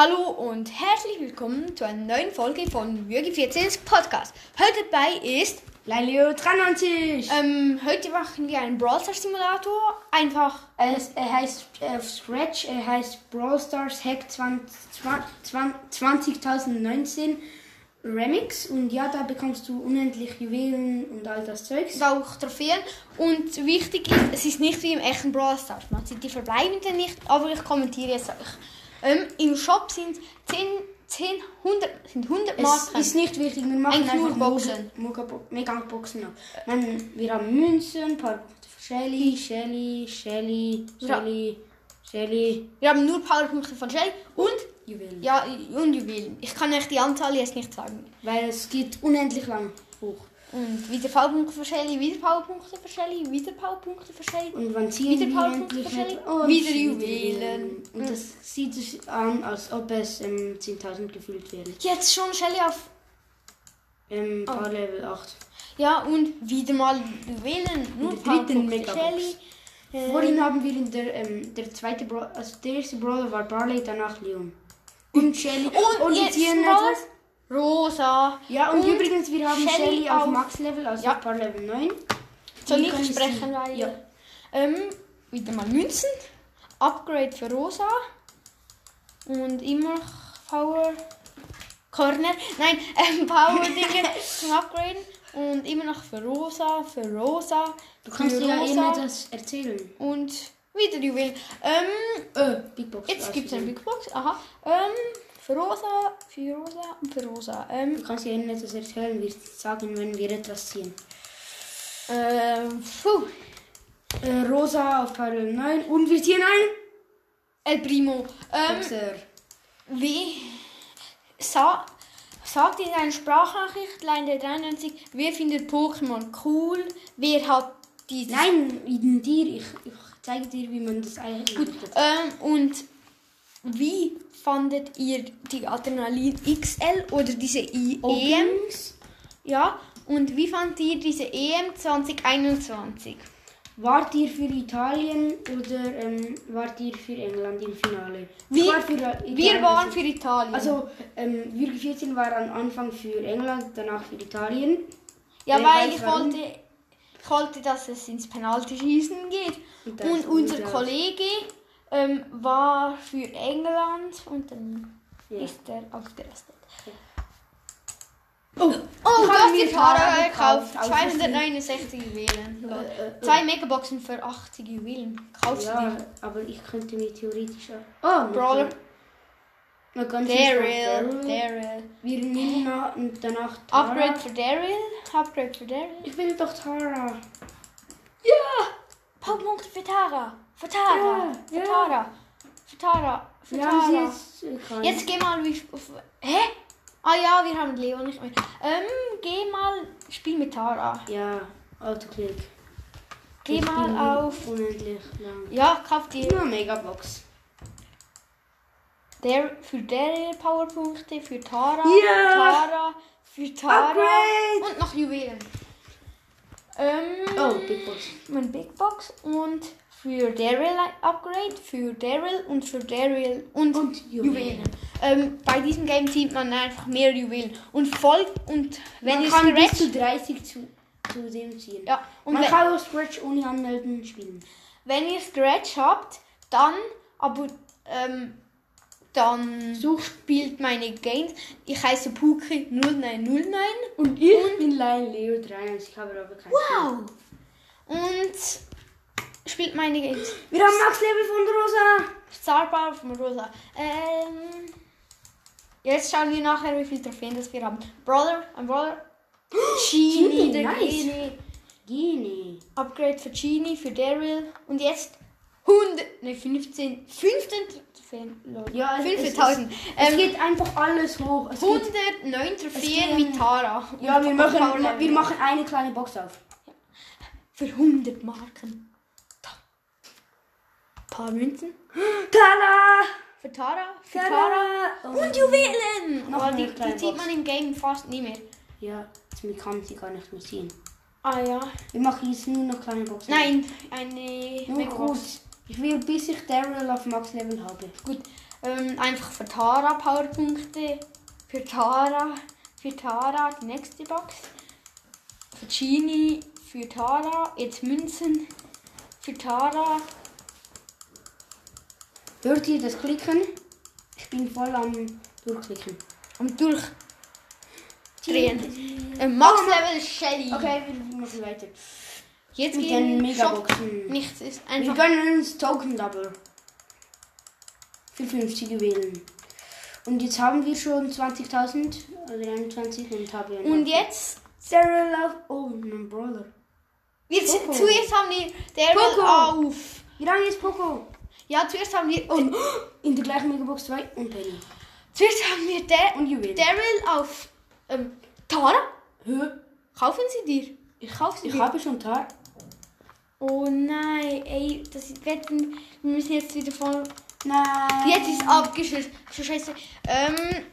Hallo und herzlich willkommen zu einer neuen Folge von Jürgen 14 Podcast. Heute dabei ist Laleo 93. ähm, heute machen wir einen Brawl Stars Simulator. Einfach Es, er heißt äh, auf Scratch, er heißt Brawl Stars Hack 20 2019 Remix. Und ja, da bekommst du unendlich Juwelen und all das Zeugs. auch Trophäen. Und wichtig ist, es ist nicht wie im echten Brawl Stars. Man sieht die verbleibenden nicht, aber ich kommentiere es euch. Ähm, Im Shop sind 10, 10 100, sind 100 Es Marken. ist nicht wichtig, wir machen Eigentlich nur einfach Boxen. Mega-Boxen noch. Man, wir haben Münzen, ein paar Shelly, Shelly, Shelly. Shelly, Shelly, wir haben nur Powerpunkte von Shelly und, Juwelen. ja, und Juwelen. Ich kann euch die Anzahl jetzt nicht sagen. Weil es geht unendlich lang hoch. Und wieder Powerpunkte für Shelly, wieder Powerpunkte für Shelly, wieder Powerpunkte für Shelly. Und wann ziehen Wieder endlich für Shelly, und wieder Juwelen. Und das sieht es an, als ob es ähm, 10.000 gefüllt wären. Jetzt schon Shelly auf. Ähm, Oh. Level 8. Ja, und wieder mal Juwelen. Nur für Megabox. Shelly. Äh, Vorhin haben wir in der, ähm, der zweite Bra also der erste Brawler war Barley, danach Leon. Und Shelly. und, jetzt hier Brawler. etwas. Rosa. Ja, und, Und übrigens, wir haben Shelly Shelly auf auf- Max-Level, also Ja. paar Level 9. Soll ich sprechen, sie-. Ja. Ähm, wieder mal Münzen. Upgrade für Rosa. Und immer noch Power. Corner. Nein, ähm, Power-Dinge zum Upgraden. Und immer noch für Rosa, für Rosa. Du kannst dir ja Rosa. immer das erzählen. Und wieder Juwelen. Ähm, Äh, Big Box. jetzt gibt es eine. Big Box. Aha. Ähm, für Rosa, für Rosa und für Rosa. Ähm, Du kannst dir immer etwas erzählen, wir sagen, wenn wir etwas ziehen. ähm, puh. Äh, Rosa auf paar Level 9. Und wir ziehen ein. El Primo. Ähm, Boxer. wie sa sagt in einer Sprachnachricht, Line 93, wer findet Pokémon cool? Wer hat dieses... Nein, in dir. Ich, ich zeige dir, wie man das eigentlich Gut, ähm, und wie fandet ihr die Adrenalin XL oder diese I EM? Ja, und wie fandet ihr diese EM 2021? Wart ihr für Italien oder ähm, wart ihr für England im Finale? Wir- war für Italien. Wir waren für Italien. Also, ähm, Jürgen 14 war am Anfang für England, danach für Italien. ja, wer weil ich warum? wollte, ich wollte, dass es ins Penaltyschießen geht. Und Und unser. Kollege ähm, war für England und dann Ja. ist er ausgerastet. Oh, Oh, Ich du habe hast mir Tara gekauft. gekauft, 269 Juwelen. Lol. Äh, äh, Zwei Megaboxen für 80 Juwelen. Kaufst du Ja, die? aber ich könnte mir theoretisch auch. Oh, Brawler. Na, ganz Daryl. Daryl. Wir nehmen und danach Tara. Upgrade für Daryl. Upgrade für Daryl. Ich will doch Tara. Ja! Powerpunkte für Tara. Für Tara. Ja, Für ja. Tara. Für Tara. Für Wir haben sie Tara. jetzt. Jetzt geh mal wie. Hä? Ah ja, wir haben Leo nicht mehr. Ähm, geh mal. Spiel mit Tara. Ja, Autoklick. Geh Ich mal auf. Unendlich lang. Ja, kauf dir. Nur Megabox. Der, für Daryl Powerpunkte. Für Tara. Ja. Tara. Für Tara. Upgrade. Und noch Juwelen. Ähm, Oh, Big Box. Mein Big Box. Und für Daryl Upgrade. Für Daryl und für Daryl und, Und Juwelen. Juwelen. Ähm, bei diesem Game zieht man einfach mehr Juwelen. Und voll. Und wenn Man ihr kann bis Scratch. zu 30 zu, zu dem ziehen. Ja, und Man wenn, kann auch Scratch ohne Anmelden spielen. wenn ihr Scratch habt, dann aber ähm, dann Such. spielt meine Games. Ich heiße Puki 0909. Und ich bin Lion Leo 93. Ich habe aber kein Wow! Und spielt meine Games. Wir haben Max Level von Rosa. Star Power von Rosa. Ähm, jetzt schauen wir nachher, wie viele Trophäen das wir haben. Brother, ein Brother. Genie, Genie, der nice. Genie. Genie. Upgrade für Genie, für Daryl. Und jetzt 100, ne 15, 15 Trophäen. Lol. Ja, es- 15.000. Es Ähm, geht einfach alles hoch. Es geht, 109 Trophäen mit Tara. ja, Und wir und machen, wir machen eine kleine Box auf. Für 100 Marken. Da. Paar Münzen. Tada! Für Tara. Für Tada! Tara. Oh. Und Juwelen! Noch eine die, die sieht man im Game fast nie mehr. Ja, jetzt kann sie gar nicht mehr ziehen. Ah ja. Wir machen jetzt nur noch kleine Boxen. Nein, eine Nur Megabox. kurz. Ich will, bis ich Daryl auf Max Level habe. Gut. Ähm, einfach für Tara Powerpunkte. Für Tara. Für Tara die nächste Box. Für Genie. Für Tara. Jetzt Münzen. Für Tara. Hört ihr das Klicken? Ich bin voll am Durchklicken. Und durch. Drehen. Ähm, Max Level Shelly. Okay, wir machen weiter. Jetzt Mit gehen den wir. Megaboxen. Nichts ist Wir einfach. gönnen uns Token Double. Für 50 Juwelen. Und jetzt haben wir schon 20.000 oder 21 und haben wir Und jetzt. Sarah Love. Oh, mein Brother. Wir, Poco. zuerst haben wir der Poco. auf. Wie lange ist Poco? Ja, zuerst haben wir. Und in der gleichen Megabox 2 und Penny. Zuerst haben wir der, Und Juwelen. Daryl auf. Ähm, Tara? Hä? Kaufen sie dir? Ich kaufe sie Ich dir. habe schon Tar. Oh nein, ey, das ist, wir wir müssen jetzt wieder von. Nein. Jetzt ist abgeschlossen. So scheiße. Ähm,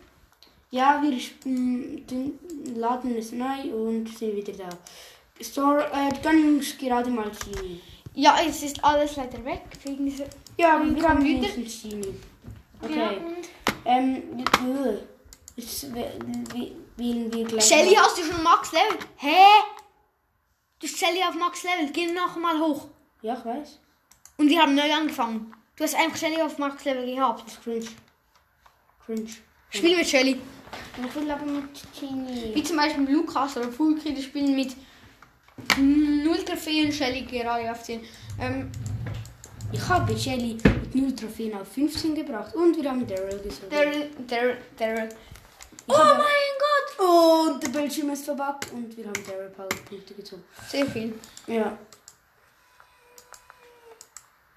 Ja, wir mm, den laden es neu und sind wieder da. Store, äh, gönnen uns gerade mal Chini. ja, es ist alles leider weg. Wegen dieser. Ja, wir haben wenigstens Chini. Ja, Okay. und Ähm, äh, jetzt we- wählen wir gleich. Shelly, hast du schon Max Level? Hä? Du hast Shelly auf Max Level. Geh noch mal hoch. Ja, ich weiß. Und wir haben neu angefangen. Du hast einfach Shelly auf Max Level gehabt. Das ist cringe. Cringe. Spiel mit Shelly. Ich will aber mit Chini. Wie zum Beispiel Lukas oder Fulki, die spielen mit 0 Trophäen Shelly gerade auf 10. Ähm, Ich habe Shelly mit 0 Trophäen auf 15 gebracht und wir haben Daryl gesucht. Daryl, Daryl, Daryl. Oh mein! Und der Bildschirm ist verbuggt und wir haben Daryl Powerpunkte gezogen. Sehr viel. Ja.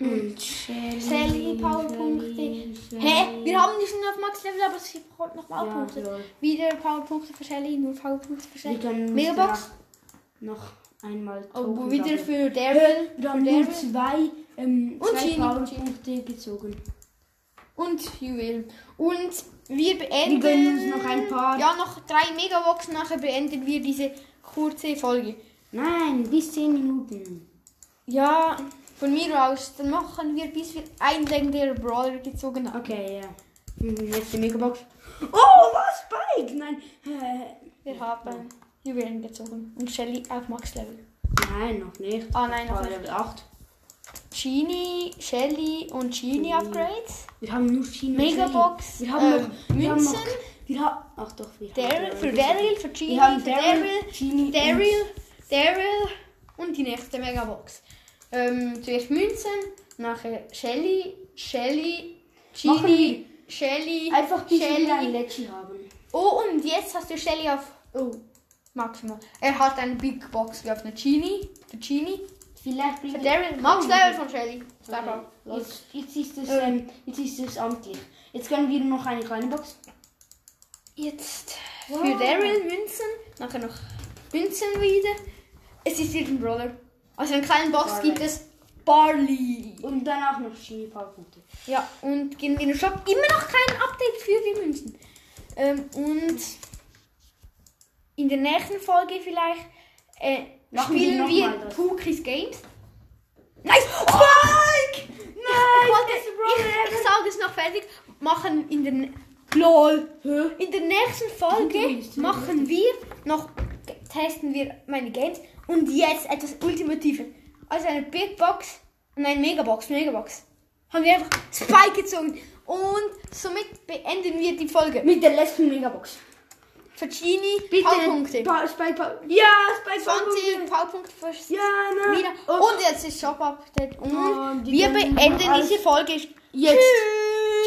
Und Shelly. Shelly, Powerpunkte. Shelly, Hä? Wir haben die schon auf Max Level, aber sie braucht noch Ja, Powerpunkte. lol. Wieder Powerpunkte für Shelly, nur Powerpunkte für Wir Shelly. Megabox. Noch einmal Oh, Token wieder sammeln. für Daryl. Wir haben für nur zwei, ähm, Und zwei. Powerpunkte gezogen. Und Juwelen. Und wir beenden. Wir gönnen uns noch ein paar. Ja, noch drei Megaboxen. Nachher beenden wir diese kurze Folge. Nein, bis 10 Minuten. Ja, von mir aus. Dann machen wir, bis wir einen legendären Brawler gezogen haben. Okay, ja. Mhm, Letzte Megabox. Oh, was? Spike? Nein. Äh, Wir haben Juwelen gezogen. Und Shelly auf Max Level. Nein, noch nicht. Ah, nein, noch nicht. Level 8. Genie, Shelly und Genie Upgrades. Wir haben nur China. Megabox, Wir haben ähm, noch. Wir haben noch. Münzen. Wir haben. Ach doch, wir Daryl, haben für. Daryl, für Genie, Wir haben Daryl, Daryl, Genie Daryl, Daryl und die nächste Megabox. Ähm, zuerst Münzen, nachher Shelly, Shelly, Genie, Shelly, Einfach bis wir wieder ein Shelly. Lecci haben. Oh, und jetzt hast du Shelly auf. Oh, maximal. Er hat eine Big Box geöffnet. Genie, für Genie, Vielleicht für bringen Daryl, Max Level von Shelly. Okay. Jetzt, jetzt, ist es, Ähm. ähm, jetzt ist es amtlich. Jetzt können wir noch eine kleine Box. Jetzt Wow. für Daryl Münzen, nachher noch Münzen wieder. Es ist irgendein Brawler. Also in kleinen Box Barley. gibt es Barley. Und danach noch Powerpunkte. Ja, und gehen wir in den Shop. Immer noch kein Update für die Münzen. Ähm, und in der nächsten Folge vielleicht äh, Machen wir spielen wir, das. Pukis Games. Nice! Spike! Nein! Ich, wollte, ich, ich sage es noch fertig. Machen in der LOL. In der nächsten Folge machen wir noch testen wir meine Games und jetzt etwas Ultimatives. Also eine Big Box und eine Megabox, Megabox. Haben wir einfach Spike gezogen und somit beenden wir die Folge. Mit der letzten Megabox. Bitte. Powerpunkte. Pa Spike Power. Ja, Spike 20 Powerpunkte für Ja, nein. wieder. Oh. Und jetzt ist Shop Update. Und Oh, wir beenden diese Folge Jetzt. Tschüss.